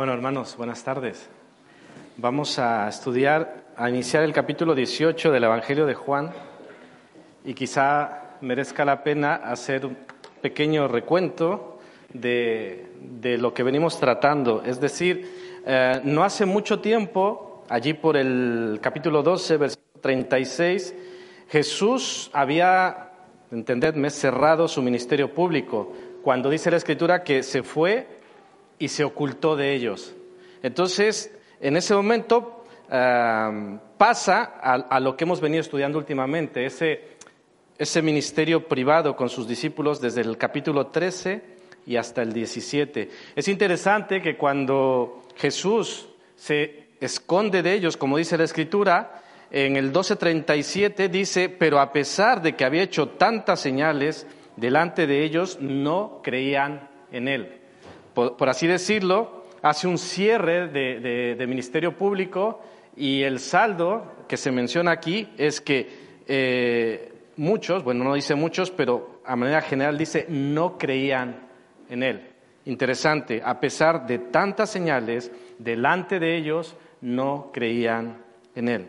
Bueno, hermanos, buenas tardes. Vamos a estudiar, a iniciar el capítulo 18 del Evangelio de Juan y quizá merezca la pena hacer un pequeño recuento de, de lo que venimos tratando. Es decir, eh, no hace mucho tiempo, allí por el capítulo 12, versículo 36, Jesús había, entendedme, cerrado su ministerio público cuando dice la Escritura que se fue y se ocultó de ellos. Entonces, en ese momento pasa a, a, lo que hemos venido estudiando últimamente, ese, ese ministerio privado con sus discípulos desde el capítulo 13 y hasta el 17. Es interesante que cuando Jesús se esconde de ellos, como dice la Escritura, en el 12:37 dice, pero a pesar de que había hecho tantas señales delante de ellos, no creían en él. Por, así decirlo, hace un cierre de, ministerio público y el saldo que se menciona aquí es que eh, muchos, bueno, no dice muchos, pero a manera general dice no creían en él. Interesante, a pesar de tantas señales delante de ellos, no creían en él.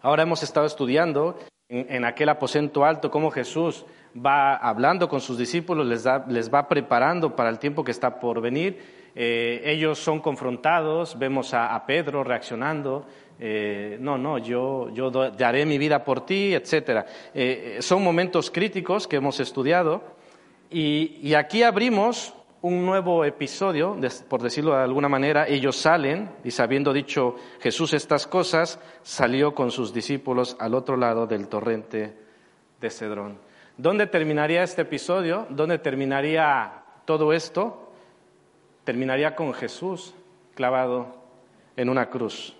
Ahora hemos estado estudiando en, en aquel aposento alto cómo Jesús va hablando con sus discípulos, les, da, les va preparando para el tiempo que está por venir. Eh, ellos son confrontados, vemos a, Pedro reaccionando, eh, no, no, yo, yo daré mi vida por ti, etc. Eh, son momentos críticos que hemos estudiado y, y aquí abrimos un nuevo episodio, por decirlo de alguna manera, ellos salen y sabiendo dicho Jesús estas cosas, salió con sus discípulos al otro lado del torrente de Cedrón. ¿Dónde terminaría este episodio? ¿Dónde terminaría todo esto? Terminaría con Jesús clavado en una cruz.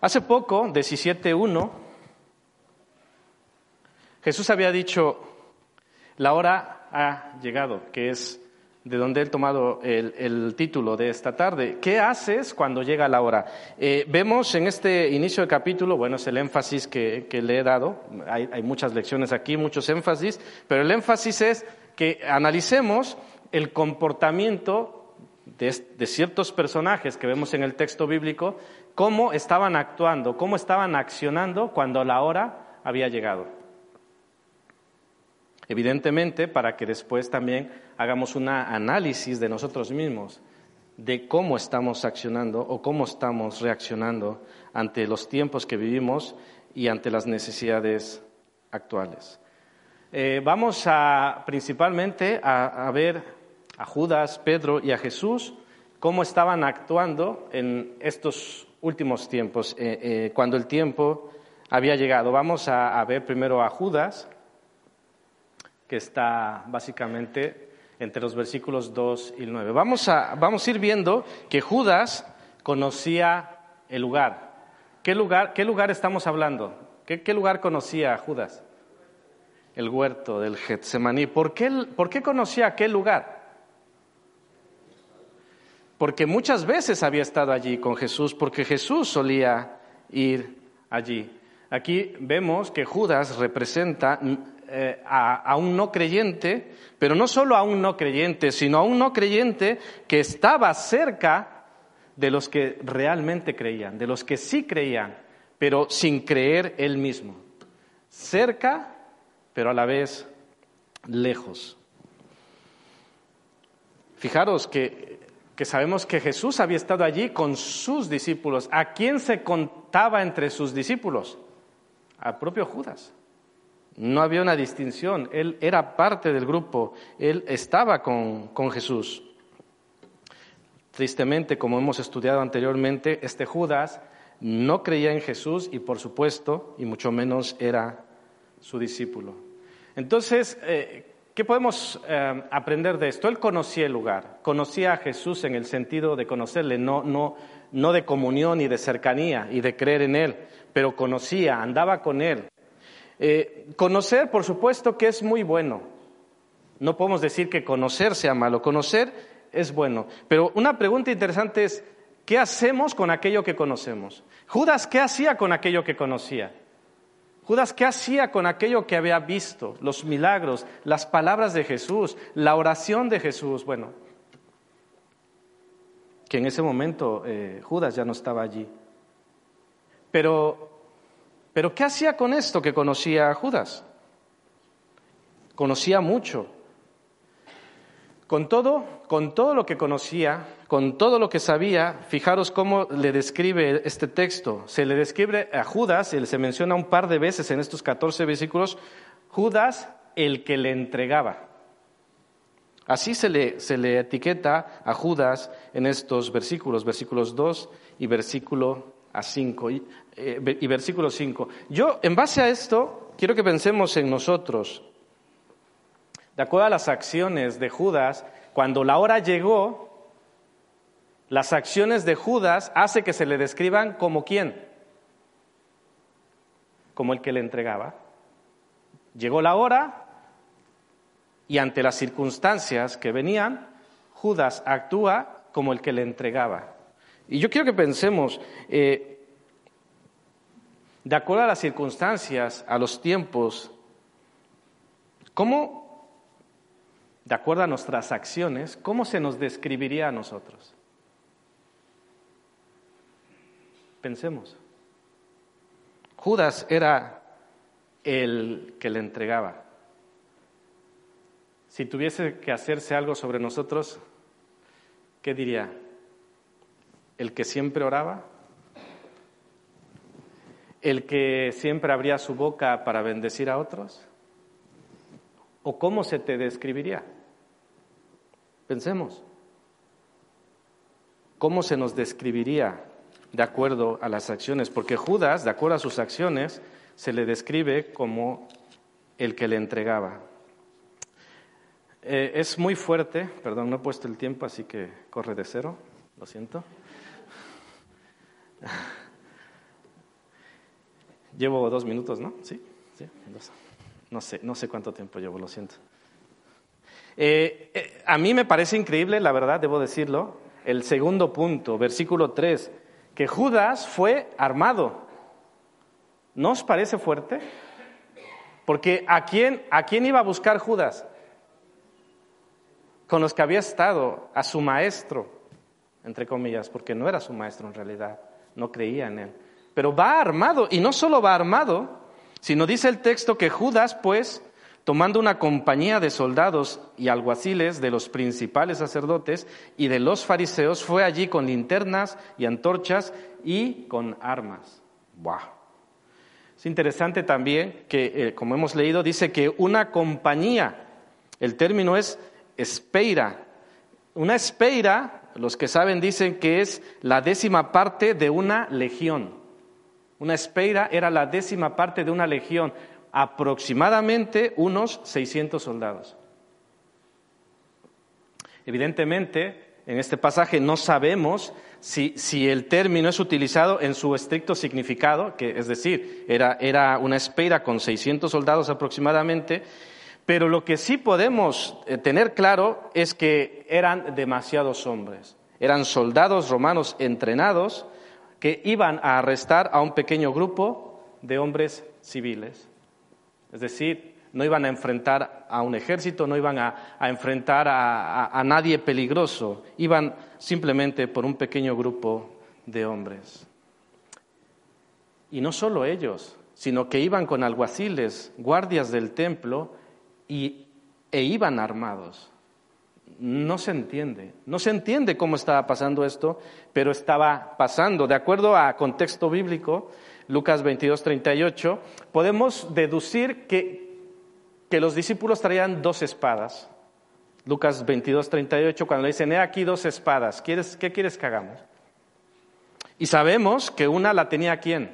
Hace poco, 17.1, Jesús había dicho, la hora ha llegado, que es de donde he tomado el, el, título de esta tarde. ¿Qué haces cuando llega la hora? Eh, vemos en este inicio del capítulo, bueno, es el énfasis que, que le he dado, hay, hay, muchas lecciones aquí, muchos énfasis, pero el énfasis es que analicemos el comportamiento de, de ciertos personajes que vemos en el texto bíblico, cómo estaban actuando, cómo estaban accionando cuando la hora había llegado. Evidentemente, para que después también hagamos un análisis de nosotros mismos, de cómo estamos accionando o cómo estamos reaccionando ante los tiempos que vivimos y ante las necesidades actuales. Eh, vamos a principalmente a, ver a Judas, Pedro y a Jesús cómo estaban actuando en estos últimos tiempos, eh, eh, cuando el tiempo había llegado. Vamos a ver primero a Judas que está básicamente entre los versículos 2 y 9. Vamos a, vamos a ir viendo que Judas conocía el lugar. ¿Qué lugar, qué lugar estamos hablando? ¿Qué, ¿Qué, lugar conocía Judas? El huerto del Getsemaní. ¿Por qué, ¿Por qué conocía aquel lugar? Porque muchas veces había estado allí con Jesús, porque Jesús solía ir allí. Aquí vemos que Judas representa eh, a, un no creyente, pero no solo a un no creyente, sino a un no creyente que estaba cerca de los que realmente creían, de los que sí creían, pero sin creer él mismo. Cerca, pero a la vez lejos. Fijaros que, que sabemos que Jesús había estado allí con sus discípulos. ¿A quién se contaba entre sus discípulos? Al propio Judas. No había una distinción, él era parte del grupo, él estaba con, con, Jesús. Tristemente, como hemos estudiado anteriormente, este Judas no creía en Jesús y por supuesto, y mucho menos era su discípulo. Entonces, eh, ¿Qué podemos eh, aprender de esto? Él conocía el lugar, conocía a Jesús en el sentido de conocerle, no, no, no de comunión y de cercanía y de creer en Él, pero conocía, andaba con Él. Eh, conocer, por supuesto, que es muy bueno. No podemos decir que conocer sea malo, conocer es bueno. Pero una pregunta interesante es, ¿qué hacemos con aquello que conocemos? Judas, ¿qué hacía con aquello que conocía? Judas, ¿qué hacía con aquello que había visto? Los milagros, las palabras de Jesús, la oración de Jesús. Bueno, que en ese momento eh, Judas ya no estaba allí. Pero, pero, ¿qué hacía con esto que conocía a Judas? Conocía mucho. Con todo, con todo lo que conocía, con todo lo que sabía, fijaros cómo le describe este texto. Se le describe a Judas, y se menciona un par de veces en estos 14 versículos, Judas el que le entregaba. Así se le, se le etiqueta a Judas en estos versículos, versículos 2 y versículo a 5 y, eh, y versículo 5. Yo, en base a esto, quiero que pensemos en nosotros. De acuerdo a las acciones de Judas, cuando la hora llegó, las acciones de Judas hace que se le describan como quién? Como el que le entregaba. Llegó la hora y ante las circunstancias que venían, Judas actúa como el que le entregaba. Y yo quiero que pensemos, eh, de acuerdo a las circunstancias, a los tiempos, ¿cómo de acuerdo a nuestras acciones, ¿cómo se nos describiría a nosotros? Pensemos. Judas era el que le entregaba. Si tuviese que hacerse algo sobre nosotros, ¿qué diría? ¿El que siempre oraba? ¿El que siempre abría su boca para bendecir a otros? ¿O cómo se te describiría? Pensemos. ¿Cómo se nos describiría de acuerdo a las acciones? Porque Judas, de acuerdo a sus acciones, se le describe como el que le entregaba. Eh, es muy fuerte, perdón, no he puesto el tiempo, así que corre de cero, lo siento. Llevo dos minutos, ¿no? Sí, sí. No sé, no sé cuánto tiempo llevo, lo siento. Eh, eh, a mí me parece increíble, la verdad, debo decirlo, el segundo punto, versículo 3, que Judas fue armado. ¿No os parece fuerte? Porque ¿a quién, ¿a quién iba a buscar Judas? Con los que había estado, a su maestro, entre comillas, porque no era su maestro en realidad, no creía en él. Pero va armado, y no solo va armado, sino dice el texto que Judas, pues, tomando una compañía de soldados y alguaciles de los principales sacerdotes y de los fariseos, fue allí con linternas y antorchas y con armas. Es interesante también que, eh, como hemos leído, dice que una compañía, el término es espeira. Una espeira, los que saben dicen que es la décima parte de una legión. Una espeira era la décima parte de una legión, aproximadamente unos 600 soldados. Evidentemente, en este pasaje no sabemos si, el término es utilizado en su estricto significado, que es decir, era, era una espeira con 600 soldados aproximadamente, pero lo que sí podemos eh, tener claro es que eran demasiados hombres. Eran soldados romanos entrenados que iban a arrestar a un pequeño grupo de hombres civiles. Es decir, no iban a enfrentar a un ejército, no iban a, enfrentar a, nadie peligroso, iban simplemente por un pequeño grupo de hombres. Y no solo ellos, sino que iban con alguaciles, guardias del templo, y, e iban armados no se entiende. No se entiende cómo estaba pasando esto, pero estaba pasando. De acuerdo a contexto bíblico, Lucas 22, 38, podemos deducir que, que los discípulos traían dos espadas. Lucas 22, 38, cuando le dicen, he aquí dos espadas, ¿Quieres, ¿qué quieres que hagamos? Y sabemos que una la tenía quién?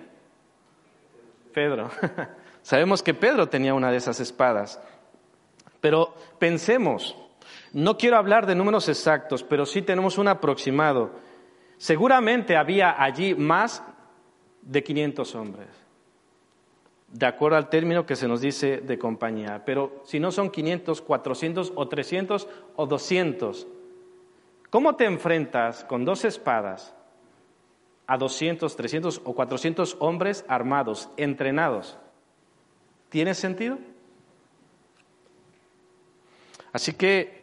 Pedro. sabemos que Pedro tenía una de esas espadas. Pero pensemos, no quiero hablar de números exactos, pero sí tenemos un aproximado. Seguramente había allí más de 500 hombres, de acuerdo al término que se nos dice de compañía. Pero si no son 500, 400 o 300 o 200, ¿cómo te enfrentas con dos espadas a 200, 300 o 400 hombres armados, entrenados? ¿Tiene sentido? Así que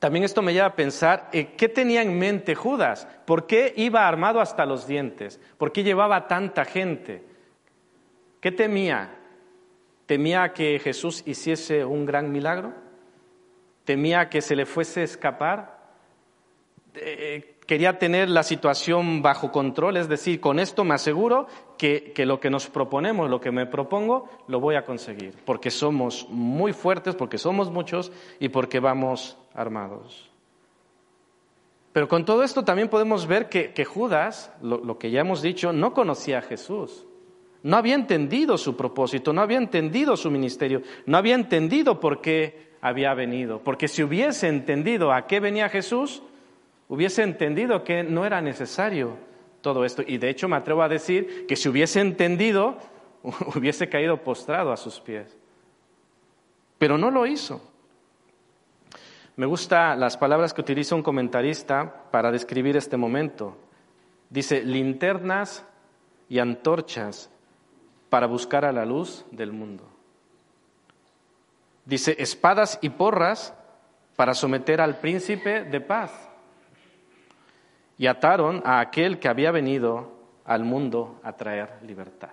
también esto me lleva a pensar, eh, ¿qué tenía en mente Judas? ¿Por qué iba armado hasta los dientes? ¿Por qué llevaba tanta gente? ¿Qué temía? ¿Temía que Jesús hiciese un gran milagro? ¿Temía que se le fuese a escapar? Eh, quería tener la situación bajo control, es decir, con esto me aseguro que, lo que nos proponemos, lo que me propongo, lo voy a conseguir, porque somos muy fuertes, porque somos muchos y porque vamos armados. Pero con todo esto también podemos ver que, Judas, lo, que ya hemos dicho, no conocía a Jesús. No había entendido su propósito, no había entendido su ministerio, no había entendido por qué había venido. Porque si hubiese entendido a qué venía Jesús, hubiese entendido que no era necesario todo esto. Y de hecho me atrevo a decir que si hubiese entendido, hubiese caído postrado a sus pies. Pero no lo hizo. Me gustan las palabras que utiliza un comentarista para describir este momento. Dice, linternas y antorchas para buscar a la luz del mundo. Dice, espadas y porras para someter al príncipe de paz y ataron a aquel que había venido al mundo a traer libertad.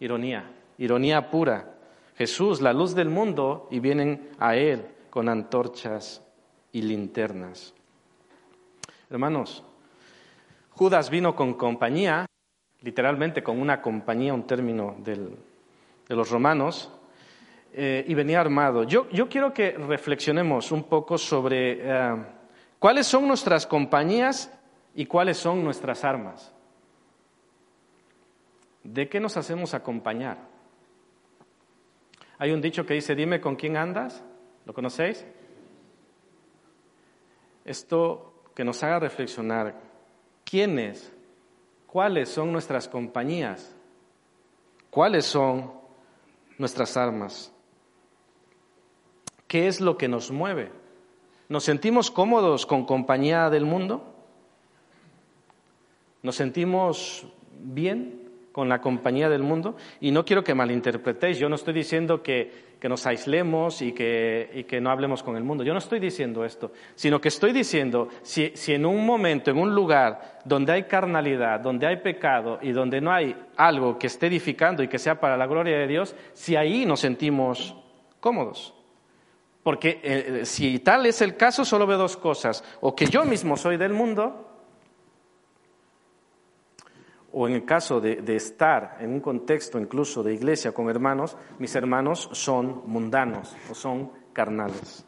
Ironía, ironía pura. Jesús, la luz del mundo, y vienen a Él con antorchas y linternas. Hermanos, Judas vino con compañía, literalmente con una compañía, un término de los romanos, eh, y venía armado. Yo, quiero que reflexionemos un poco sobre eh, cuáles son nuestras compañías y cuáles son nuestras armas. ¿De qué nos hacemos acompañar? Hay un dicho que dice, dime con quién andas, ¿lo conocéis? Esto que nos haga reflexionar, ¿quiénes, cuáles son nuestras compañías? ¿Cuáles son nuestras armas? ¿Qué es lo que nos mueve? ¿Nos sentimos cómodos con compañía del mundo? Nos sentimos bien con la compañía del mundo y no quiero que malinterpretéis, yo no estoy diciendo que, nos aislemos y que, no hablemos con el mundo, yo no estoy diciendo esto, sino que estoy diciendo, si, si en un momento, en un lugar donde hay carnalidad, donde hay pecado y donde no hay algo que esté edificando y que sea para la gloria de Dios, si ahí nos sentimos cómodos. Porque eh, si tal es el caso, solo veo dos cosas, o que yo mismo soy del mundo, o en el caso de, estar en un contexto incluso de iglesia con hermanos, mis hermanos son mundanos o son carnales.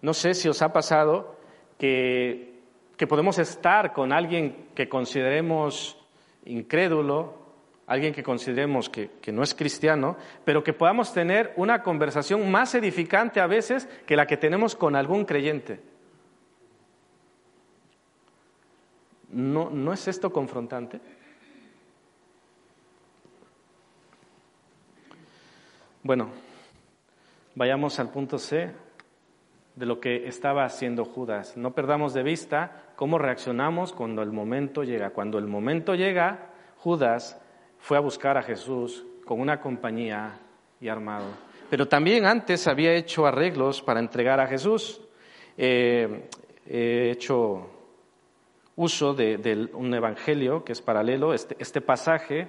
No sé si os ha pasado que, podemos estar con alguien que consideremos incrédulo, alguien que consideremos que, que, no es cristiano, pero que podamos tener una conversación más edificante a veces que la que tenemos con algún creyente. ¿No, es esto confrontante? Bueno, vayamos al punto C de lo que estaba haciendo Judas. No perdamos de vista cómo reaccionamos cuando el momento llega. Cuando el momento llega, Judas fue a buscar a Jesús con una compañía y armado. Pero también antes había hecho arreglos para entregar a Jesús. Eh, he hecho uso de, un evangelio que es paralelo. Este, este, pasaje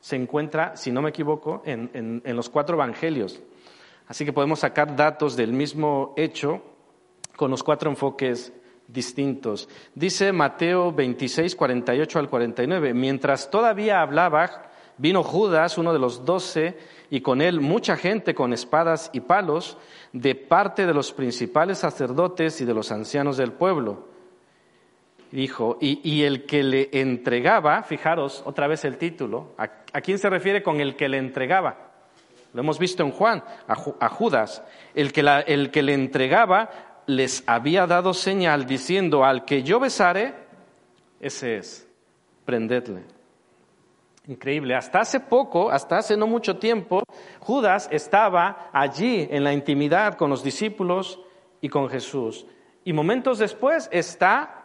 se encuentra, si no me equivoco, en, los cuatro evangelios. Así que podemos sacar datos del mismo hecho con los cuatro enfoques distintos. Dice Mateo 26, 48 al 49, mientras todavía hablaba, vino Judas, uno de los doce, y con él mucha gente con espadas y palos, de parte de los principales sacerdotes y de los ancianos del pueblo dijo, y, el que le entregaba, fijaros otra vez el título, ¿a, quién se refiere con el que le entregaba? Lo hemos visto en Juan, a, Judas. El que, el que le entregaba les había dado señal diciendo, al que yo besare, ese es, prendedle. Increíble. Hasta hace poco, hasta hace no mucho tiempo, Judas estaba allí en la intimidad con los discípulos y con Jesús. Y momentos después está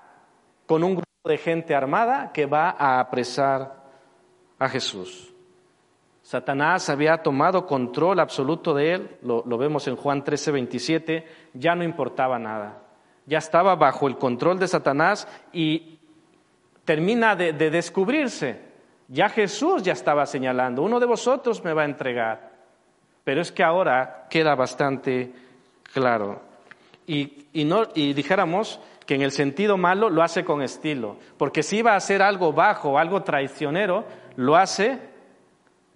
con un grupo de gente armada que va a apresar a Jesús. Satanás había tomado control absoluto de él, lo, vemos en Juan 13, 27, ya no importaba nada. Ya estaba bajo el control de Satanás y termina de descubrirse ya Jesús ya estaba señalando, uno de vosotros me va a entregar. Pero es que ahora queda bastante claro. Y, y dijéramos que en el sentido malo lo hace con estilo, porque si iba a hacer algo bajo, algo traicionero, lo hace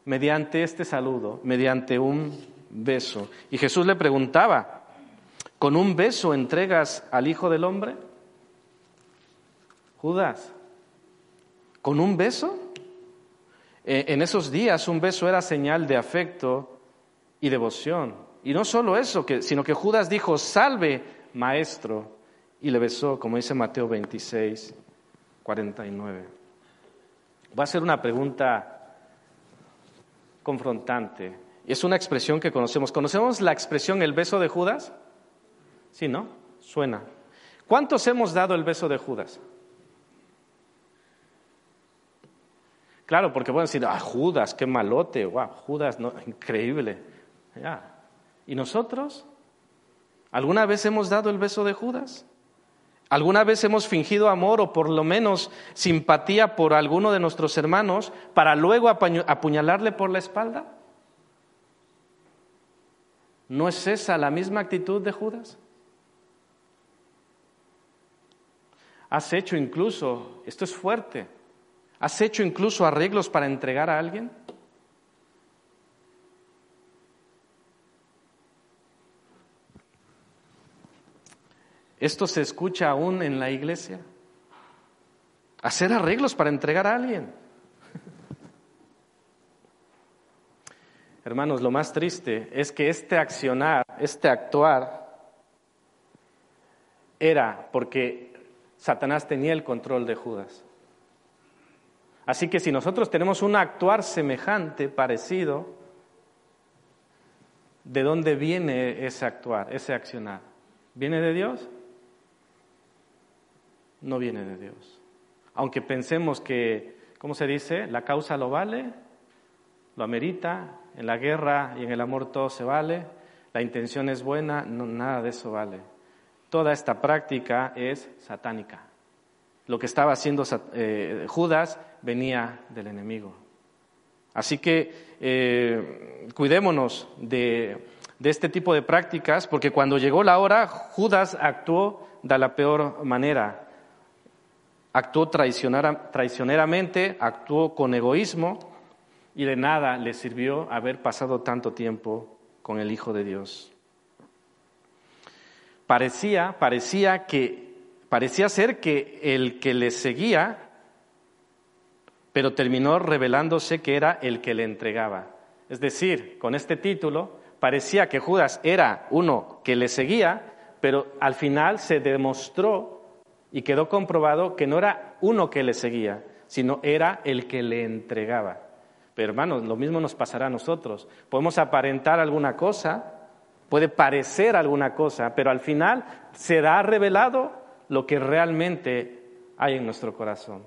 mediante este saludo, mediante un beso. Y Jesús le preguntaba, ¿con un beso entregas al Hijo del Hombre? Judas, ¿con un beso? Eh, en esos días un beso era señal de afecto y devoción. Y no solo eso, sino que Judas dijo, salve, maestro, y le besó, como dice Mateo 26, 49. Voy a hacer una pregunta confrontante. Es una expresión que conocemos. ¿Conocemos la expresión el beso de Judas? Sí, ¿no? Suena. ¿Cuántos hemos dado el beso de Judas? Claro, porque pueden decir, ah, Judas, qué malote, wow, Judas, no, increíble. ¿Y nosotros? ¿Alguna vez hemos dado el beso de Judas? ¿Alguna vez hemos fingido amor o por lo menos simpatía por alguno de nuestros hermanos para luego apuñalarle por la espalda? ¿No es esa la misma actitud de Judas? Has hecho incluso, esto es fuerte, ¿Has hecho incluso arreglos para entregar a alguien? ¿Esto se escucha aún en la iglesia? Hacer arreglos para entregar a alguien. Hermanos, lo más triste es que este accionar, este actuar, era porque Satanás tenía el control de Judas. Así que si nosotros tenemos un actuar semejante, parecido, ¿de dónde viene ese actuar, ese accionar? ¿Viene de Dios? No viene de Dios. Aunque pensemos que, ¿cómo se dice? La causa lo vale, lo amerita, en la guerra y en el amor todo se vale, la intención es buena, no, nada de eso vale. Toda esta práctica es satánica. Lo que estaba haciendo eh, Judas venía del enemigo. Así que eh, cuidémonos de, este tipo de prácticas, porque cuando llegó la hora, Judas actuó de la peor manera. Actuó traicioneramente, actuó con egoísmo y de nada le sirvió haber pasado tanto tiempo con el Hijo de Dios. Parecía, parecía que, parecía ser que el que le seguía pero terminó revelándose que era el que le entregaba. Es decir, con este título parecía que Judas era uno que le seguía, pero al final se demostró y quedó comprobado que no era uno que le seguía, sino era el que le entregaba. Pero hermanos, lo mismo nos pasará a nosotros. Podemos aparentar alguna cosa, puede parecer alguna cosa, pero al final será revelado lo que realmente hay en nuestro corazón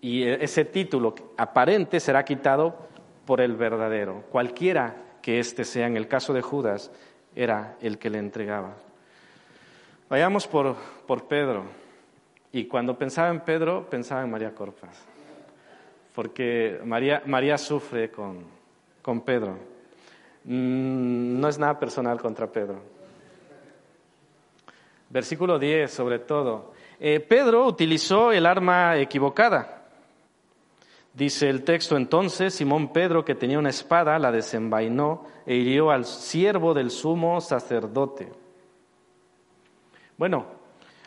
y ese título aparente será quitado por el verdadero. Cualquiera que éste sea, en el caso de Judas, era el que le entregaba. Vayamos por, por Pedro. Y cuando pensaba en Pedro, pensaba en María Corpas. Porque María, María sufre con, con Pedro. Mm, no es nada personal contra Pedro. Versículo 10, sobre todo. Eh, Pedro utilizó el arma equivocada. Dice el texto entonces, Simón Pedro, que tenía una espada, la desenvainó e hirió al siervo del sumo sacerdote. Bueno,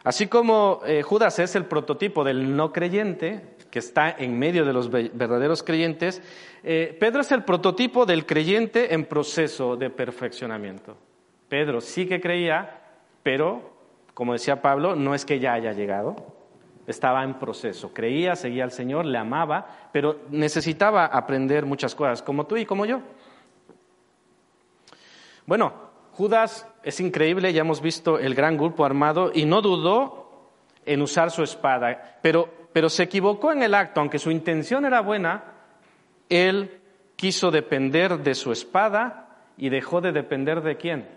Así como eh, Judas es el prototipo del no creyente, que está en medio de los verdaderos creyentes, eh, Pedro es el prototipo del creyente en proceso de perfeccionamiento. Pedro sí que creía, pero, como decía Pablo, no es que ya haya llegado, estaba en proceso. Creía, seguía al Señor, le amaba, pero necesitaba aprender muchas cosas, como tú y como yo. Bueno, Judas es increíble, ya hemos visto el gran grupo armado y no dudó en usar su espada, pero, pero se equivocó en el acto, aunque su intención era buena, él quiso depender de su espada y dejó de depender de quién?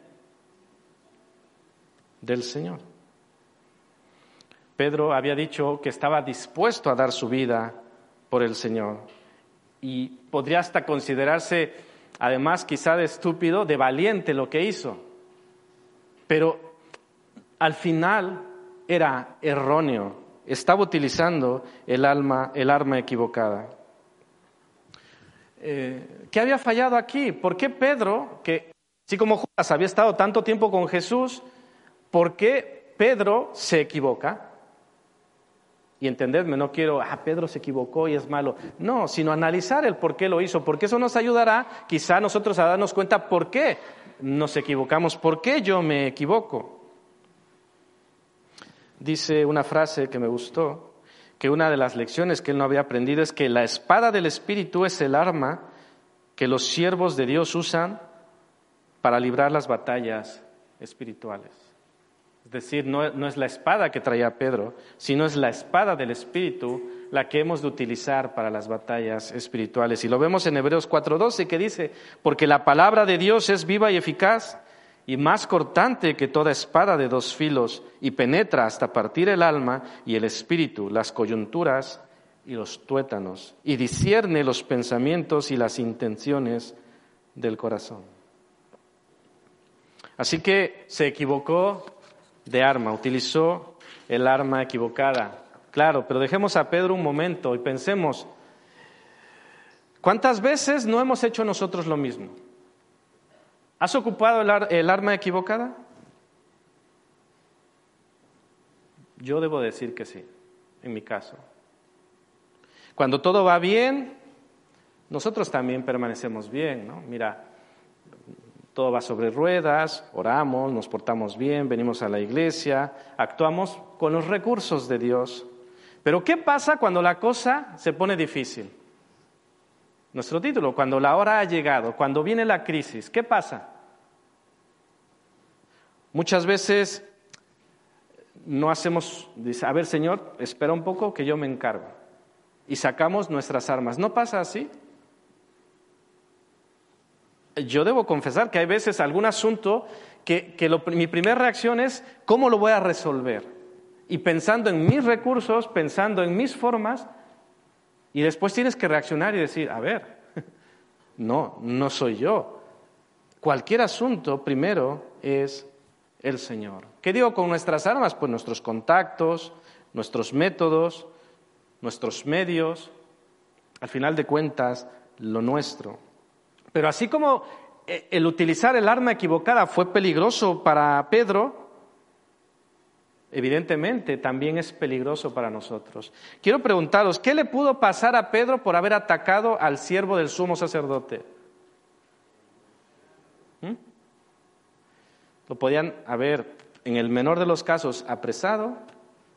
Del Señor. Pedro había dicho que estaba dispuesto a dar su vida por el Señor y podría hasta considerarse, además quizá de estúpido, de valiente lo que hizo. Pero al final era erróneo, estaba utilizando el, el arma equivocada. Eh, ¿Qué había fallado aquí? ¿Por qué Pedro, que así como Judas había estado tanto tiempo con Jesús, ¿por qué Pedro se equivoca? Y entendedme, no quiero, ah, Pedro se equivocó y es malo. No, sino analizar el por qué lo hizo, porque eso nos ayudará quizá nosotros a darnos cuenta por qué nos equivocamos, por qué yo me equivoco. Dice una frase que me gustó, que una de las lecciones que él no había aprendido es que la espada del Espíritu es el arma que los siervos de Dios usan para librar las batallas espirituales. Es decir, no, es la espada que traía Pedro, sino es la espada del Espíritu la que hemos de utilizar para las batallas espirituales. Y lo vemos en Hebreos 4:12 que dice, porque la palabra de Dios es viva y eficaz y más cortante que toda espada de dos filos y penetra hasta partir el alma y el espíritu, las coyunturas y los tuétanos, y discierne los pensamientos y las intenciones del corazón. Así que se equivocó de arma, utilizó el arma equivocada. Claro, pero dejemos a Pedro un momento y pensemos, ¿cuántas veces no hemos hecho nosotros lo mismo? ¿Has ocupado el, arma equivocada? Yo debo decir que sí, en mi caso. Cuando todo va bien, nosotros también permanecemos bien, ¿no? Mira, todo va sobre ruedas, oramos, nos portamos bien, venimos a la iglesia, actuamos con los recursos de Dios. Pero ¿qué pasa cuando la cosa se pone difícil? Nuestro título, cuando la hora ha llegado, cuando viene la crisis, ¿qué pasa? Muchas veces no hacemos, dice, a ver Señor, espera un poco que yo me encargo. Y sacamos nuestras armas. ¿No pasa así? yo debo confesar que hay veces algún asunto que, mi primera reacción es cómo lo voy a resolver. Y pensando en mis recursos, pensando en mis formas, y después tienes que reaccionar y decir, a ver, no, no soy yo. Cualquier asunto primero es el Señor. ¿Qué digo con nuestras armas? Pues nuestros contactos, nuestros métodos, nuestros medios, al final de cuentas, lo nuestro. Pero así como eh, el utilizar el arma equivocada fue peligroso para Pedro, evidentemente también es peligroso para nosotros. Quiero preguntaros, ¿qué le pudo pasar a Pedro por haber atacado al siervo del sumo sacerdote? ¿Mm? Lo podían haber, en el menor de los casos, apresado,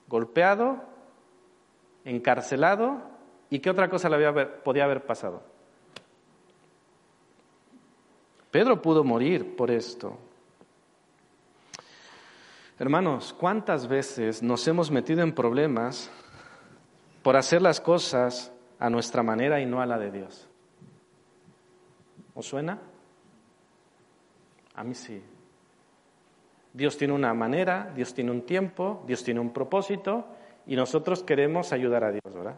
golpeado, encarcelado, ¿y qué otra cosa le podía haber pasado? Pedro pudo morir por esto. Hermanos, ¿cuántas veces nos hemos metido en problemas por hacer las cosas a nuestra manera y no a la de Dios? ¿Os suena? A mí sí. Dios tiene una manera, Dios tiene un tiempo, Dios tiene un propósito y nosotros queremos ayudar a Dios, ¿verdad?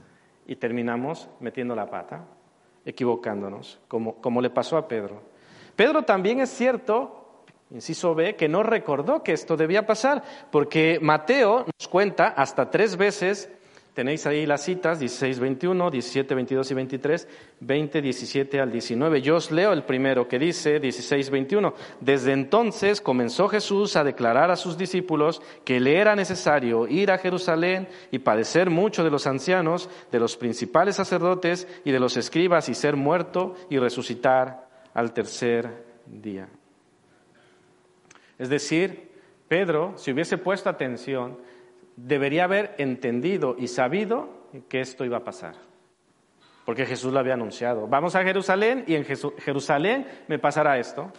y terminamos metiendo la pata equivocándonos, como, como le pasó a Pedro. Pedro también es cierto, inciso B, que no recordó que esto debía pasar, porque Mateo nos cuenta hasta tres veces Tenéis ahí las citas, 16, 21, 17, 22 y 23, 20, 17 al 19. Yo os leo el primero que dice, 16, 21. Desde entonces comenzó Jesús a declarar a sus discípulos que le era necesario ir a Jerusalén y padecer mucho de los ancianos, de los principales sacerdotes y de los escribas y ser muerto y resucitar al tercer día. Es decir, Pedro, si hubiese puesto atención, debería haber entendido y sabido que esto iba a pasar. Porque Jesús lo había anunciado. Vamos a Jerusalén y en Jerusalén me pasará esto.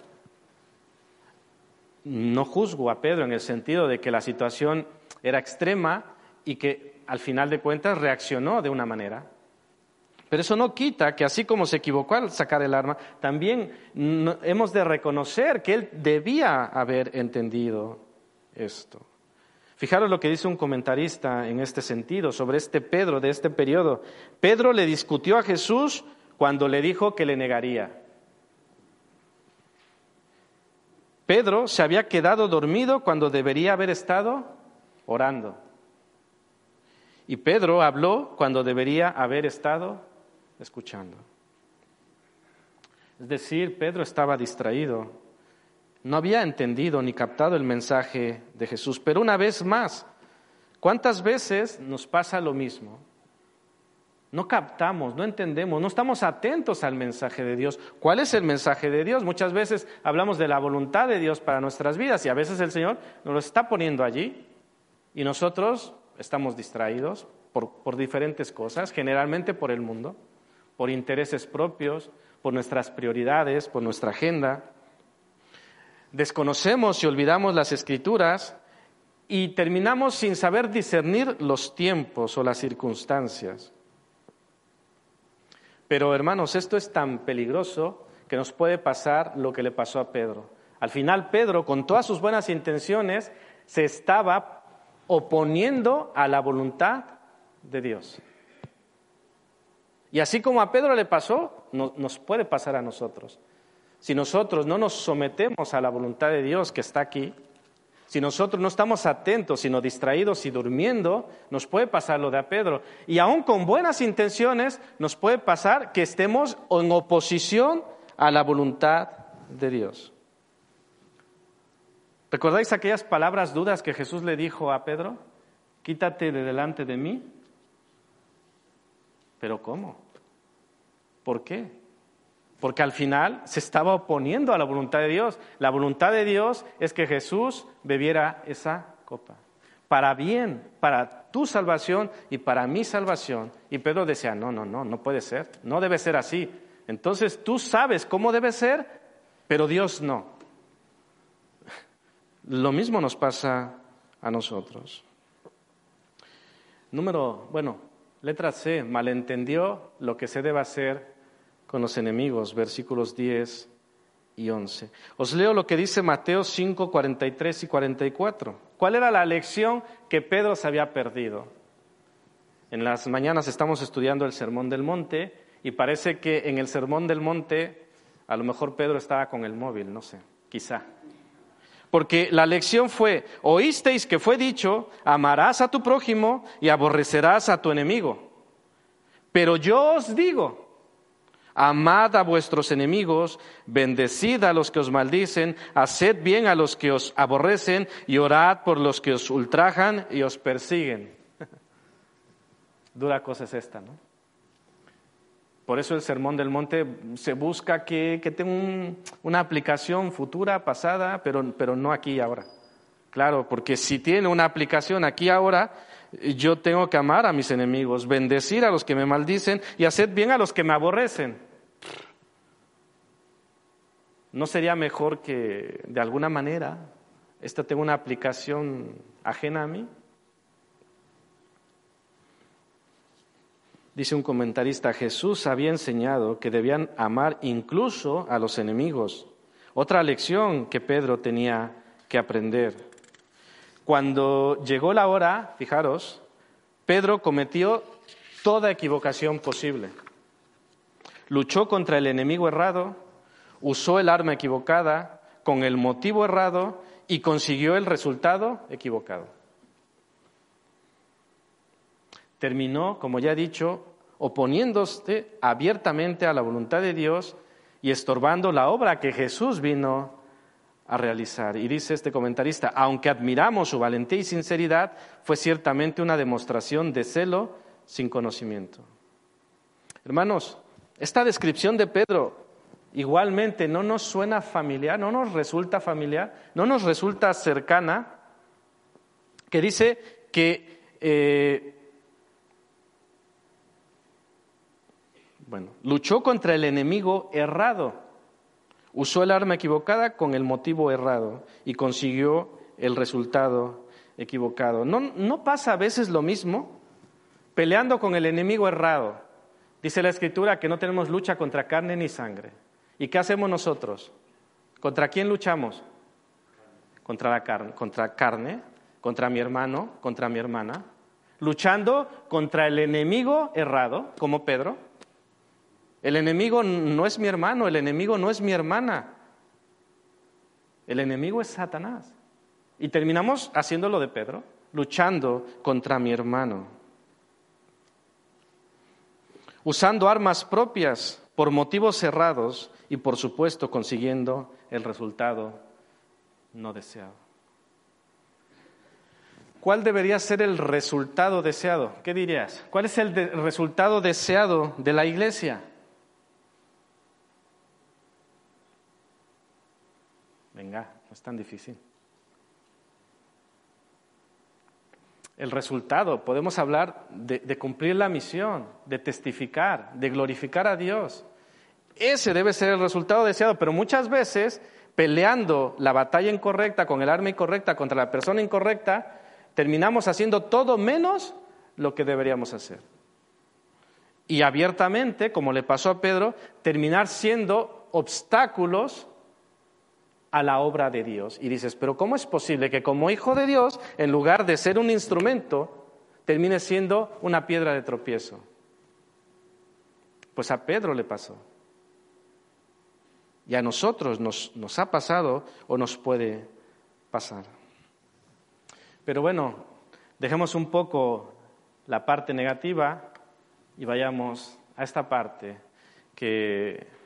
No juzgo a Pedro en el sentido de que la situación era extrema y que al final de cuentas reaccionó de una manera. Pero eso no quita que así como se equivocó al sacar el arma, también hemos de reconocer que él debía haber entendido esto. Fijaros lo que dice un comentarista en este sentido sobre este Pedro de este periodo. Pedro le discutió a Jesús cuando le dijo que le negaría. Pedro se había quedado dormido cuando debería haber estado orando. Y Pedro habló cuando debería haber estado escuchando. Es decir, Pedro estaba distraído no había entendido ni captado el mensaje de Jesús. Pero una vez más, ¿cuántas veces nos pasa lo mismo? No captamos, no entendemos, no estamos atentos al mensaje de Dios. ¿Cuál es el mensaje de Dios? Muchas veces hablamos de la voluntad de Dios para nuestras vidas y a veces el Señor nos lo está poniendo allí y nosotros estamos distraídos por, por diferentes cosas, generalmente por el mundo, por intereses propios, por nuestras prioridades, por nuestra agenda desconocemos y olvidamos las escrituras y terminamos sin saber discernir los tiempos o las circunstancias. Pero hermanos, esto es tan peligroso que nos puede pasar lo que le pasó a Pedro. Al final Pedro, con todas sus buenas intenciones, se estaba oponiendo a la voluntad de Dios. Y así como a Pedro le pasó, nos puede pasar a nosotros. Si nosotros no nos sometemos a la voluntad de Dios que está aquí, si nosotros no estamos atentos, sino distraídos y durmiendo, nos puede pasar lo de a Pedro. Y aún con buenas intenciones, nos puede pasar que estemos en oposición a la voluntad de Dios. ¿Recordáis aquellas palabras duras que Jesús le dijo a Pedro? Quítate de delante de mí. ¿Pero cómo? ¿Por qué? porque al final se estaba oponiendo a la voluntad de Dios. La voluntad de Dios es que Jesús bebiera esa copa, para bien, para tu salvación y para mi salvación. Y Pedro decía, no, no, no, no puede ser, no debe ser así. Entonces tú sabes cómo debe ser, pero Dios no. Lo mismo nos pasa a nosotros. Número, bueno, letra C, malentendió lo que se debe hacer con los enemigos, versículos 10 y 11. Os leo lo que dice Mateo 5, 43 y 44. ¿Cuál era la lección que Pedro se había perdido? En las mañanas estamos estudiando el Sermón del Monte y parece que en el Sermón del Monte a lo mejor Pedro estaba con el móvil, no sé, quizá. Porque la lección fue, oísteis que fue dicho, amarás a tu prójimo y aborrecerás a tu enemigo. Pero yo os digo, Amad a vuestros enemigos, bendecid a los que os maldicen, haced bien a los que os aborrecen y orad por los que os ultrajan y os persiguen. Dura cosa es esta, ¿no? Por eso el Sermón del Monte se busca que, tenga una aplicación futura, pasada, pero, pero no aquí y ahora. Claro, porque si tiene una aplicación aquí y ahora, yo tengo que amar a mis enemigos, bendecir a los que me maldicen y hacer bien a los que me aborrecen. ¿No sería mejor que de alguna manera esto tenga una aplicación ajena a mí? Dice un comentarista, Jesús había enseñado que debían amar incluso a los enemigos. Otra lección que Pedro tenía que aprender. Cuando llegó la hora, fijaros, Pedro cometió toda equivocación posible. Luchó contra el enemigo errado, usó el arma equivocada, con el motivo errado y consiguió el resultado equivocado. Terminó, como ya he dicho, oponiéndose abiertamente a la voluntad de Dios y estorbando la obra que Jesús vino a realizar. Y dice este comentarista, aunque admiramos su valentía y sinceridad, fue ciertamente una demostración de celo sin conocimiento. Hermanos, esta descripción de Pedro igualmente no nos suena familiar, no nos resulta familiar, no nos resulta cercana, que dice que, eh, bueno, luchó contra el enemigo errado, usó el arma equivocada con el motivo errado y consiguió el resultado equivocado. ¿No, no pasa a veces lo mismo peleando con el enemigo errado? Dice la Escritura que no tenemos lucha contra carne ni sangre. ¿Y qué hacemos nosotros? ¿Contra quién luchamos? Contra la carne, contra carne, contra mi hermano, contra mi hermana. Luchando contra el enemigo errado, como Pedro. El enemigo no es mi hermano, el enemigo no es mi hermana. El enemigo es Satanás. Y terminamos haciendo lo de Pedro, luchando contra mi hermano. Usando armas propias por motivos cerrados y por supuesto consiguiendo el resultado no deseado. ¿Cuál debería ser el resultado deseado? ¿Qué dirías? ¿Cuál es el resultado deseado de la iglesia? Venga, no es tan difícil. El resultado, podemos hablar de, de cumplir la misión, de testificar, de glorificar a Dios. Ese debe ser el resultado deseado, pero muchas veces peleando la batalla incorrecta con el arma incorrecta contra la persona incorrecta, terminamos haciendo todo menos lo que deberíamos hacer. Y abiertamente, como le pasó a Pedro, terminar siendo obstáculos a la obra de Dios. Y dices, pero ¿cómo es posible que como hijo de Dios, en lugar de ser un instrumento, termine siendo una piedra de tropiezo? Pues a Pedro le pasó y a nosotros nos, nos ha pasado o nos puede pasar. Pero bueno, dejemos un poco la parte negativa y vayamos a esta parte que...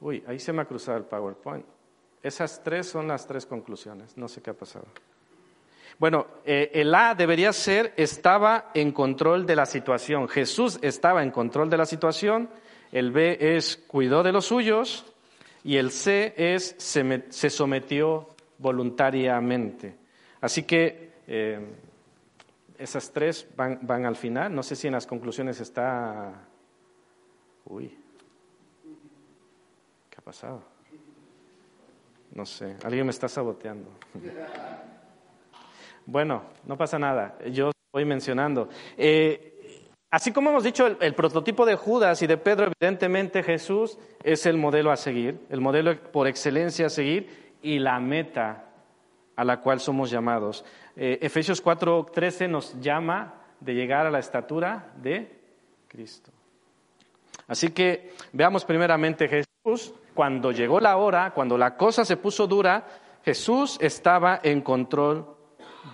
Uy, ahí se me ha cruzado el PowerPoint. Esas tres son las tres conclusiones. No sé qué ha pasado. Bueno, eh, el A debería ser estaba en control de la situación. Jesús estaba en control de la situación el B es cuidó de los suyos y el C es se, sometió voluntariamente. Así que eh, esas tres van, van, al final. No sé si en las conclusiones está... Uy, ¿qué ha pasado? No sé, alguien me está saboteando. Bueno, no pasa nada, yo voy mencionando. Eh, Así como hemos dicho, el, prototipo de Judas y de Pedro, evidentemente Jesús es el modelo a seguir, el modelo por excelencia a seguir y la meta a la cual somos llamados. Eh, Efesios 4:13 nos llama de llegar a la estatura de Cristo. Así que veamos primeramente Jesús, cuando llegó la hora, cuando la cosa se puso dura, Jesús estaba en control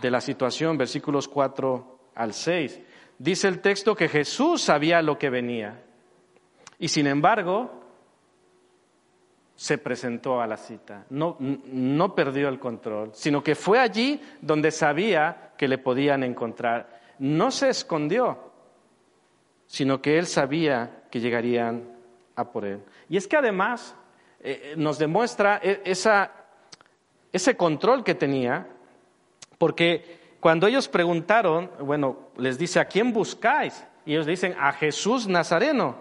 de la situación, versículos 4 al 6 dice el texto que Jesús sabía lo que venía y sin embargo se presentó a la cita, no, no perdió el control, sino que fue allí donde sabía que le podían encontrar. No se escondió, sino que él sabía que llegarían a por él. Y es que además eh, nos demuestra e, esa, ese control que tenía, porque cuando ellos preguntaron, bueno, les dice, ¿a quién buscáis? Y ellos dicen, a Jesús Nazareno.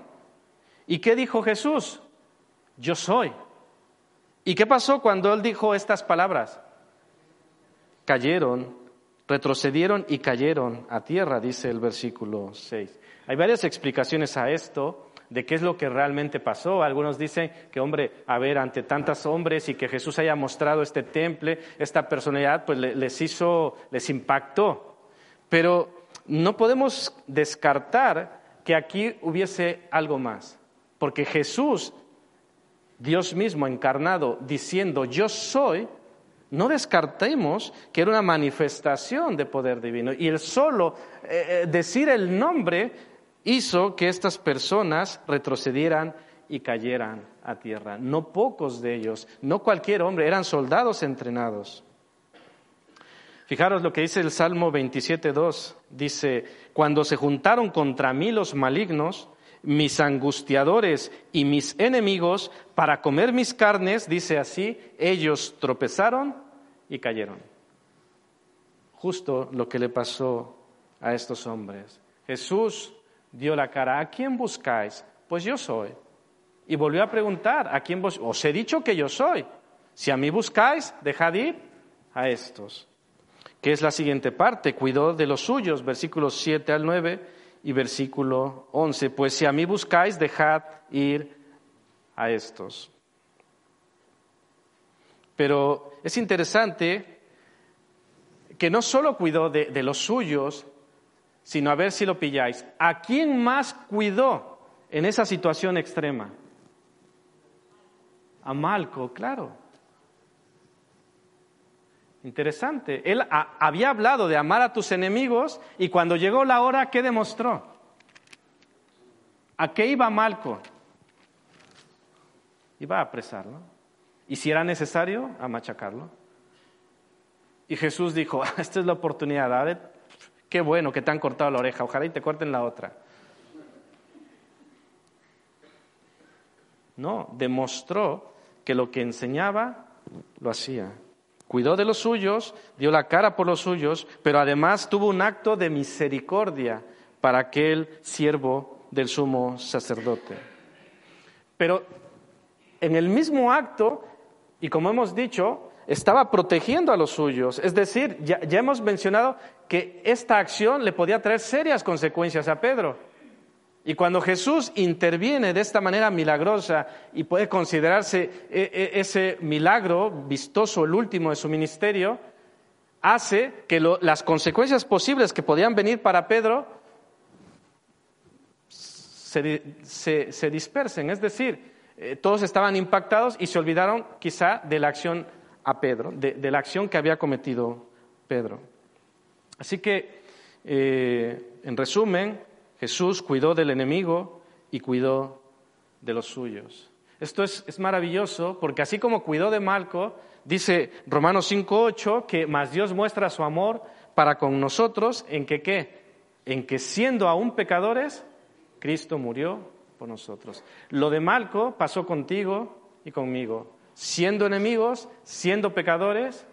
¿Y qué dijo Jesús? Yo soy. ¿Y qué pasó cuando él dijo estas palabras? Cayeron, retrocedieron y cayeron a tierra, dice el versículo 6. Hay varias explicaciones a esto de qué es lo que realmente pasó. Algunos dicen que, hombre, a ver, ante tantos hombres y que Jesús haya mostrado este temple, esta personalidad, pues les hizo, les impactó. Pero no podemos descartar que aquí hubiese algo más, porque Jesús, Dios mismo encarnado, diciendo yo soy, no descartemos que era una manifestación de poder divino. Y el solo eh, eh, decir el nombre hizo que estas personas retrocedieran y cayeran a tierra. No pocos de ellos, no cualquier hombre, eran soldados entrenados. Fijaros lo que dice el Salmo 27.2. Dice, cuando se juntaron contra mí los malignos, mis angustiadores y mis enemigos, para comer mis carnes, dice así, ellos tropezaron y cayeron. Justo lo que le pasó a estos hombres. Jesús dio la cara, ¿a quién buscáis? Pues yo soy. Y volvió a preguntar, ¿a quién vos? Os he dicho que yo soy. Si a mí buscáis, dejad ir a estos. Que es la siguiente parte, cuidó de los suyos, versículos 7 al 9 y versículo 11. Pues si a mí buscáis, dejad ir a estos. Pero es interesante que no solo cuidó de, de los suyos, sino a ver si lo pilláis. ¿A quién más cuidó en esa situación extrema? A Malco, claro. Interesante. Él había hablado de amar a tus enemigos y cuando llegó la hora, ¿qué demostró? ¿A qué iba Malco? Iba a apresarlo. Y si era necesario, a machacarlo. Y Jesús dijo, esta es la oportunidad, qué bueno que te han cortado la oreja, ojalá y te corten la otra. No, demostró que lo que enseñaba lo hacía. Cuidó de los suyos, dio la cara por los suyos, pero además tuvo un acto de misericordia para aquel siervo del sumo sacerdote. Pero en el mismo acto, y como hemos dicho, estaba protegiendo a los suyos. Es decir, ya, hemos mencionado que esta acción le podía traer serias consecuencias a Pedro. Y cuando Jesús interviene de esta manera milagrosa y puede considerarse e, e, ese milagro vistoso, el último de su ministerio, hace que las consecuencias posibles que podían venir para Pedro se, dispersen. Es decir, eh, todos estaban impactados y se olvidaron quizá de la acción a Pedro, de, la acción que había cometido Pedro. Así que, eh, en resumen, Jesús cuidó del enemigo y cuidó de los suyos. Esto es, maravilloso porque así como cuidó de Malco, dice Romanos 5.8 que más Dios muestra su amor para con nosotros en que qué? En que siendo aún pecadores, Cristo murió por nosotros. Lo de Malco pasó contigo y conmigo. Siendo enemigos, siendo pecadores,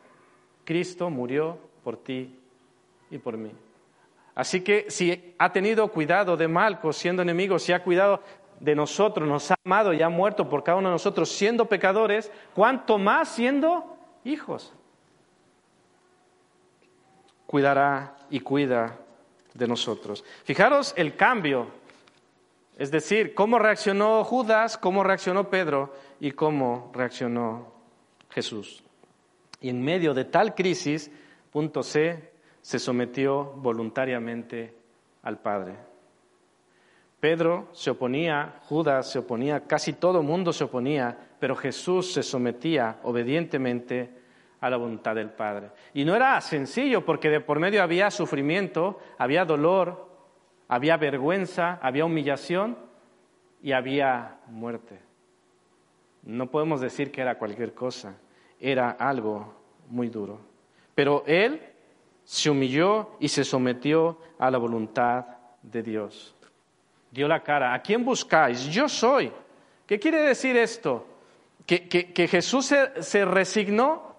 Cristo murió por ti y por mí. Así que si ha tenido cuidado de Malco siendo enemigo, si ha cuidado de nosotros, nos ha amado y ha muerto por cada uno de nosotros siendo pecadores, ¿cuánto más siendo hijos? Cuidará y cuida de nosotros. Fijaros el cambio, es decir, cómo reaccionó Judas, cómo reaccionó Pedro y cómo reaccionó Jesús. Y en medio de tal crisis, punto C, se sometió voluntariamente al Padre. Pedro se oponía, Judas se oponía, casi todo mundo se oponía, pero Jesús se sometía obedientemente a la voluntad del Padre. Y no era sencillo porque de por medio había sufrimiento, había dolor, había vergüenza, había humillación y había muerte. No podemos decir que era cualquier cosa, era algo muy duro. Pero él se humilló y se sometió a la voluntad de Dios. Dio la cara. ¿A quién buscáis? Yo soy. ¿Qué quiere decir esto? Que, Jesús se, resignó,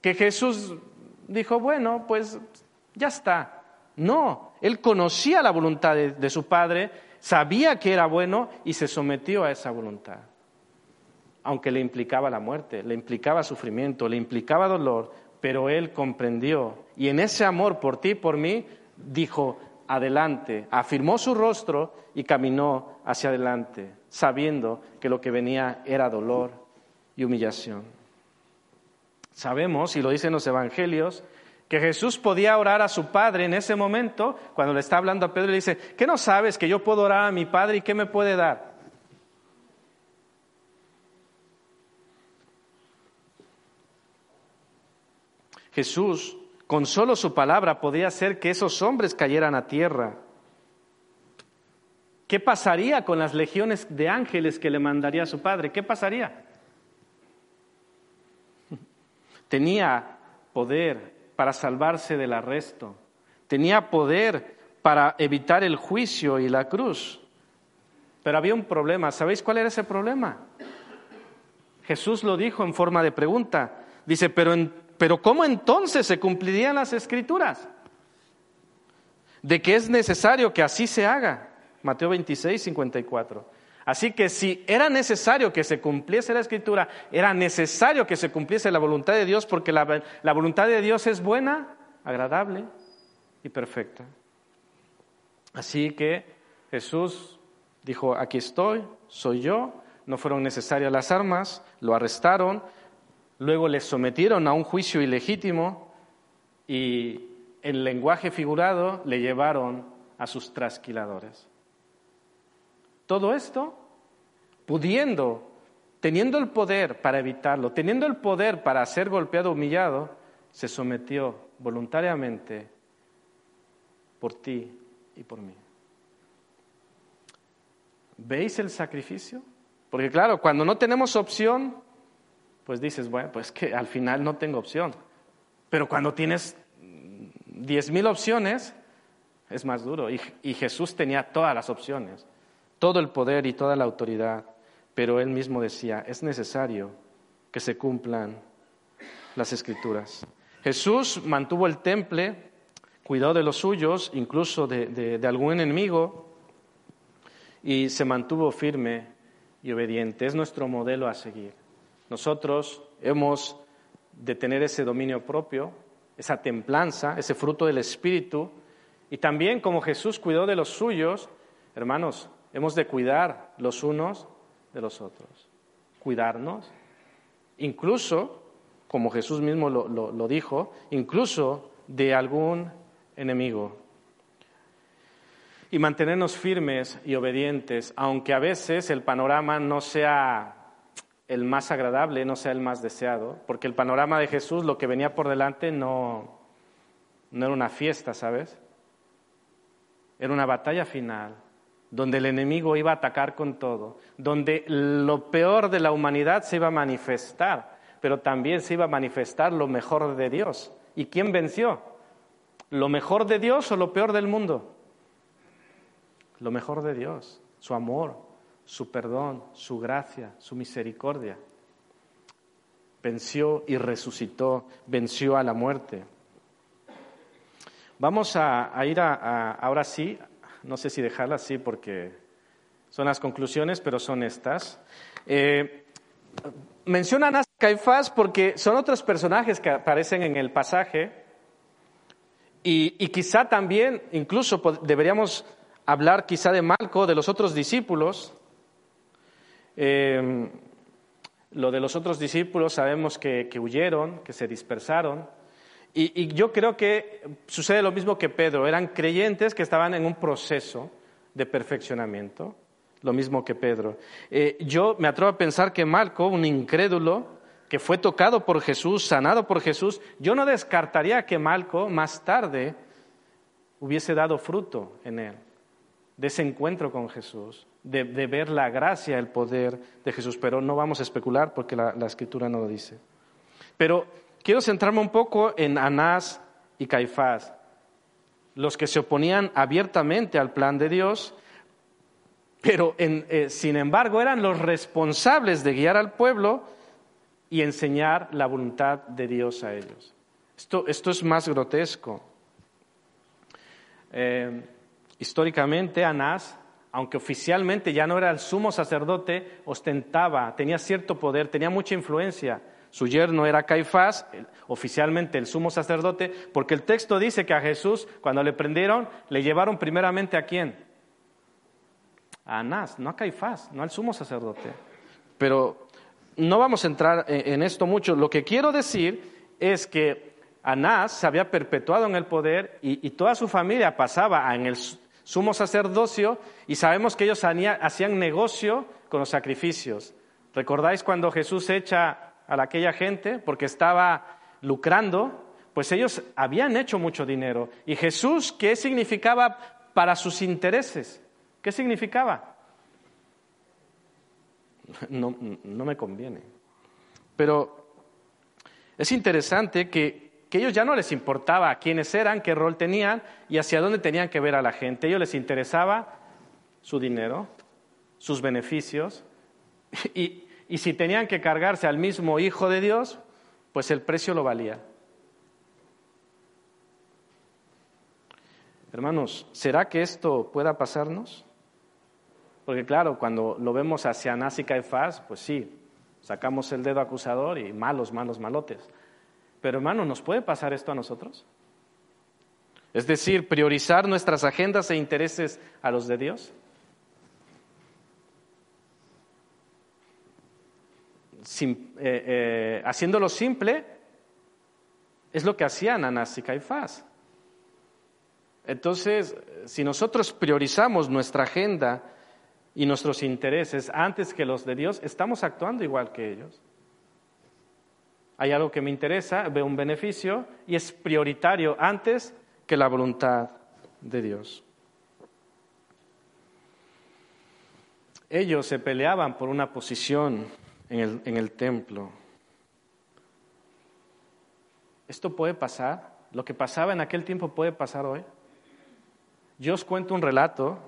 que Jesús dijo, bueno, pues ya está. No, él conocía la voluntad de su Padre, sabía que era bueno y se sometió a esa voluntad. Aunque le implicaba la muerte, le implicaba sufrimiento, le implicaba dolor, pero él comprendió y en ese amor por ti y por mí dijo, adelante, afirmó su rostro y caminó hacia adelante, sabiendo que lo que venía era dolor y humillación. Sabemos, y lo dicen los evangelios, que Jesús podía orar a su Padre en ese momento, cuando le está hablando a Pedro, le dice, ¿qué no sabes que yo puedo orar a mi Padre y qué me puede dar? Jesús, con solo su palabra, podía hacer que esos hombres cayeran a tierra. ¿Qué pasaría con las legiones de ángeles que le mandaría a su padre? ¿Qué pasaría? Tenía poder para salvarse del arresto. Tenía poder para evitar el juicio y la cruz. Pero había un problema. ¿Sabéis cuál era ese problema? Jesús lo dijo en forma de pregunta. Dice, pero, pero ¿cómo entonces se cumplirían las escrituras? De que es necesario que así se haga. Mateo 26, 54. Así que si era necesario que se cumpliese la escritura, era necesario que se cumpliese la voluntad de Dios, porque la, la voluntad de Dios es buena, agradable y perfecta. Así que Jesús dijo, aquí estoy, soy yo, no fueron necesarias las armas, lo arrestaron, luego le sometieron a un juicio ilegítimo y en lenguaje figurado le llevaron a sus trasquiladores. Todo esto pudiendo, teniendo el poder para evitarlo, teniendo el poder para ser golpeado, humillado, se sometió voluntariamente por ti y por mí. ¿Veis el sacrificio? Porque claro, cuando no tenemos opción, pues dices, bueno, pues que al final no tengo opción. Pero cuando tienes diez mil opciones, es más duro. y Jesús tenía todas las opciones todo el poder y toda la autoridad, pero él mismo decía, es necesario que se cumplan las escrituras. Jesús mantuvo el temple, cuidó de los suyos, incluso de, algún enemigo, y se mantuvo firme y obediente. Es nuestro modelo a seguir. Nosotros hemos de tener ese dominio propio, esa templanza, ese fruto del Espíritu, y también como Jesús cuidó de los suyos, hermanos, Hemos de cuidar los unos de los otros, cuidarnos, incluso, como Jesús mismo lo, dijo, incluso de algún enemigo. Y mantenernos firmes y obedientes, aunque a veces el panorama no sea el más agradable, no sea el más deseado, porque el panorama de Jesús, lo que venía por delante, no, no era una fiesta, ¿sabes? Era una batalla final donde el enemigo iba a atacar con todo, donde lo peor de la humanidad se iba a manifestar, pero también se iba a manifestar lo mejor de Dios. ¿Y quién venció? ¿Lo mejor de Dios o lo peor del mundo? Lo mejor de Dios, su amor, su perdón, su gracia, su misericordia. Venció y resucitó, venció a la muerte. Vamos a, ir ahora sí no sé si dejarla así porque son las conclusiones, pero son estas. Eh, mencionan a Caifás porque son otros personajes que aparecen en el pasaje y, quizá también, incluso deberíamos hablar quizá de Malco, de los otros discípulos. Eh, lo de los otros discípulos sabemos que huyeron, que se dispersaron. Y, yo creo que sucede lo mismo que Pedro. Eran creyentes que estaban en un proceso de perfeccionamiento, lo mismo que Pedro. Eh, yo me atrevo a pensar que Marco, un incrédulo, que fue tocado por Jesús, sanado por Jesús, yo no descartaría que Malco más tarde hubiese dado fruto en él, de ese encuentro con Jesús, de, ver la gracia, el poder de Jesús. Pero no vamos a especular porque la, la escritura no lo dice. Pero quiero centrarme un poco en Anás y Caifás, los que se oponían abiertamente al plan de Dios, pero eh, sin embargo eran los responsables de guiar al pueblo y enseñar la voluntad de Dios a ellos. Esto, es más grotesco. Eh, históricamente Anás, aunque oficialmente ya no era el sumo sacerdote, ostentaba, tenía cierto poder, tenía mucha influencia su yerno era Caifás, oficialmente el sumo sacerdote, porque el texto dice que a Jesús, cuando le prendieron, le llevaron primeramente a quién? A Anás, no a Caifás, no al sumo sacerdote. Pero no vamos a entrar en esto mucho. Lo que quiero decir es que Anás se había perpetuado en el poder y, toda su familia pasaba en el sumo sacerdocio y sabemos que ellos hacían negocio con los sacrificios. ¿Recordáis cuando Jesús echa a aquella gente porque estaba lucrando, Pues ellos habían hecho mucho dinero. ¿Y Jesús qué significaba para sus intereses? ¿Qué significaba? No, no me conviene. Pero es interesante que, que ellos ya no les importaba quiénes eran, qué rol tenían y hacia dónde tenían que ver a la gente. A ellos les interesaba su dinero, sus beneficios y, si tenían que cargarse al mismo Hijo de Dios, pues el precio lo valía. Hermanos, ¿será que esto pueda pasarnos? Porque claro, cuando lo vemos hacia Anás y Caifás, pues sí, sacamos el dedo acusador y malos, malos, malotes. Pero hermano, ¿nos puede pasar esto a nosotros? Es decir, priorizar nuestras agendas e intereses a los de Dios. Eh, eh, haciéndolo simple, es lo que hacían Anás y Caifás. Entonces, si nosotros priorizamos nuestra agenda y nuestros intereses antes que los de Dios, estamos actuando igual que ellos. Hay algo que me interesa, veo un beneficio y es prioritario antes que la voluntad de Dios. Ellos se peleaban por una posición en el, templo. ¿Esto puede pasar? ¿Lo que pasaba en aquel tiempo puede pasar hoy? Yo os cuento un relato,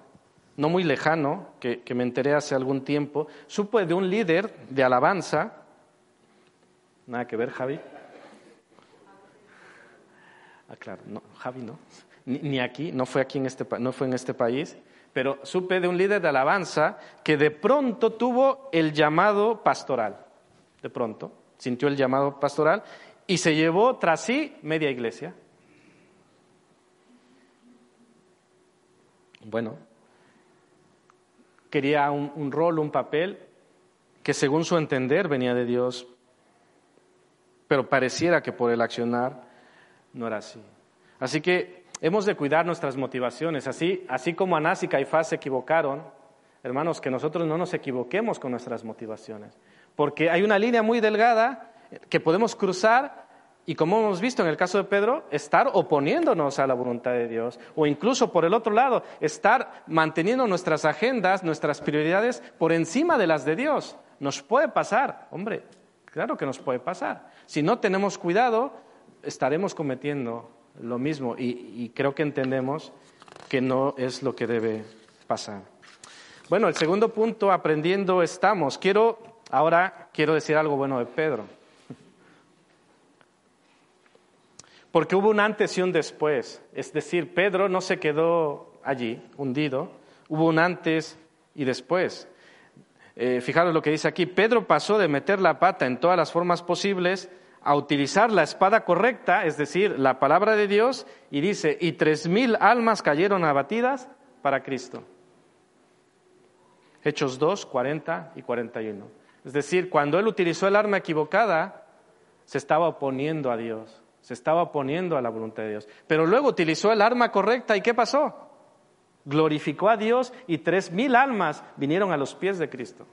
no muy lejano, que, me enteré hace algún tiempo. Supe de un líder de alabanza. Nada que ver, Javi. Ah, claro, no, Javi no. Ni, aquí, no fue aquí en este, no fue en este país. Pero supe de un líder de alabanza que de pronto tuvo el llamado pastoral. De pronto, sintió el llamado pastoral y se llevó tras sí media iglesia. Bueno, quería un, rol, un papel que según su entender venía de Dios, pero pareciera que por el accionar no era así. Así que hemos de cuidar nuestras motivaciones, así, así como Anás y Caifás se equivocaron, hermanos, que nosotros no nos equivoquemos con nuestras motivaciones, porque hay una línea muy delgada que podemos cruzar y como hemos visto en el caso de Pedro, estar oponiéndonos a la voluntad de Dios. O incluso por el otro lado, estar manteniendo nuestras agendas, nuestras prioridades por encima de las de Dios. Nos puede pasar, hombre, claro que nos puede pasar. Si no tenemos cuidado, estaremos cometiendo lo mismo. Y, creo que entendemos que no es lo que debe pasar. Bueno, el segundo punto, aprendiendo estamos. Quiero, ahora quiero decir algo bueno de Pedro. Porque hubo un antes y un después. Es decir, Pedro no se quedó allí, hundido. Hubo un antes y después. Eh, fijaros lo que dice aquí. Pedro pasó de meter la pata en todas las formas posibles a utilizar la espada correcta, es decir, la palabra de Dios, y dice, y tres mil almas cayeron abatidas para Cristo. Hechos 2, 40 y 41. Es decir, cuando él utilizó el arma equivocada, se estaba oponiendo a Dios se estaba oponiendo a la voluntad de Dios. Pero luego utilizó el arma correcta y ¿qué pasó? Glorificó a Dios y tres mil almas vinieron a los pies de Cristo.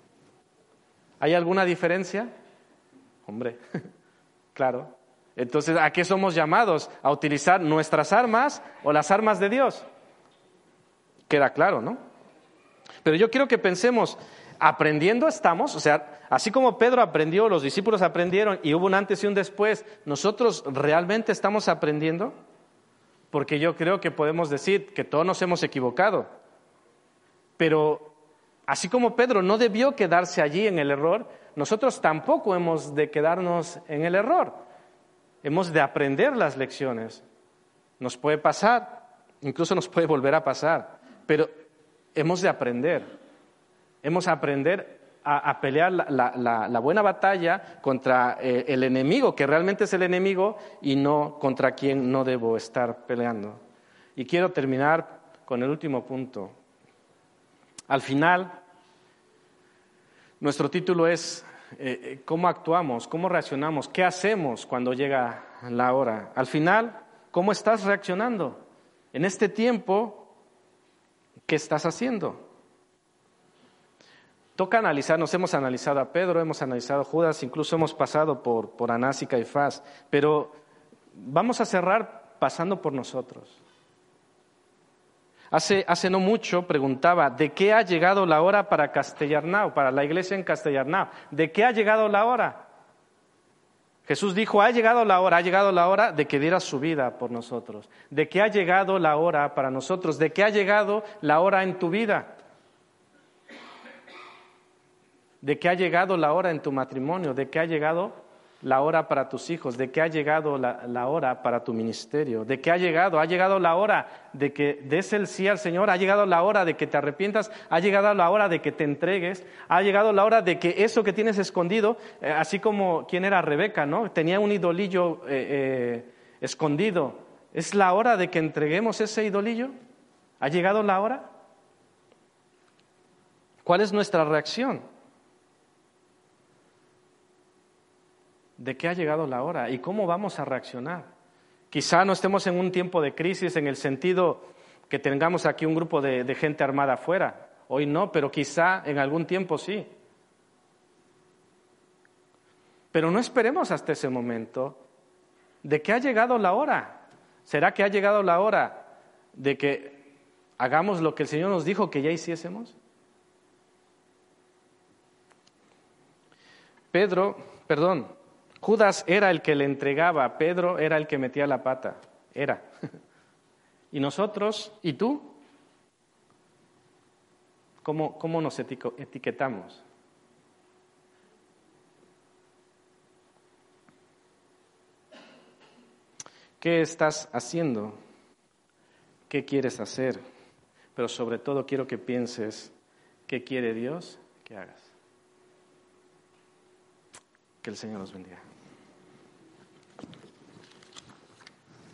¿Hay alguna diferencia? Hombre, claro. Entonces, ¿a qué somos llamados? ¿A utilizar nuestras armas o las armas de Dios? Queda claro, ¿no? Pero yo quiero que pensemos, aprendiendo estamos, o sea, así como Pedro aprendió, los discípulos aprendieron y hubo un antes y un después, ¿nosotros realmente estamos aprendiendo? Porque yo creo que podemos decir que todos nos hemos equivocado. Pero así como Pedro no debió quedarse allí en el error, nosotros tampoco hemos de quedarnos en el error. Hemos de aprender las lecciones. Nos puede pasar, incluso nos puede volver a pasar, pero hemos de aprender. Hemos de aprender a, pelear la, buena batalla contra eh, el enemigo, que realmente es el enemigo, y no contra quien no debo estar peleando. Y quiero terminar con el último punto. Al final, nuestro título es eh, eh, cómo actuamos, cómo reaccionamos, qué hacemos cuando llega la hora. Al final, ¿cómo estás reaccionando? En este tiempo, ¿qué estás haciendo? Toca analizar, nos hemos analizado a Pedro, hemos analizado a Judas, incluso hemos pasado por, por Anás y Caifás, pero vamos a cerrar pasando por nosotros. Hace, hace, no mucho preguntaba, ¿de qué ha llegado la hora para Castellarnau, para la iglesia en Castellarnau? ¿De qué ha llegado la hora? Jesús dijo, ha llegado la hora, ha llegado la hora de que diera su vida por nosotros. ¿De qué ha llegado la hora para nosotros? ¿De qué ha llegado la hora en tu vida? ¿De qué ha llegado la hora en tu matrimonio? ¿De qué ha llegado la hora para tus hijos, de que ha llegado la, hora para tu ministerio, de que ha llegado, ha llegado la hora de que des el sí al Señor, ha llegado la hora de que te arrepientas, ha llegado la hora de que te entregues, ha llegado la hora de que eso que tienes escondido, eh, así como quien era Rebeca, ¿no? Tenía un idolillo eh, eh, escondido. ¿Es la hora de que entreguemos ese idolillo? ¿Ha llegado la hora? ¿Cuál es nuestra reacción? De qué ha llegado la hora y cómo vamos a reaccionar. Quizá no estemos en un tiempo de crisis en el sentido que tengamos aquí un grupo de, gente armada afuera. Hoy no, pero quizá en algún tiempo sí. Pero no esperemos hasta ese momento de que ha llegado la hora. ¿Será que ha llegado la hora de que hagamos lo que el Señor nos dijo que ya hiciésemos? Pedro, perdón, Judas era el que le entregaba, Pedro era el que metía la pata, era. ¿Y nosotros? ¿Y tú? ¿Cómo, cómo nos etiquetamos? ¿Qué estás haciendo? ¿Qué quieres hacer? Pero sobre todo quiero que pienses qué quiere Dios que hagas. Que el Señor nos bendiga.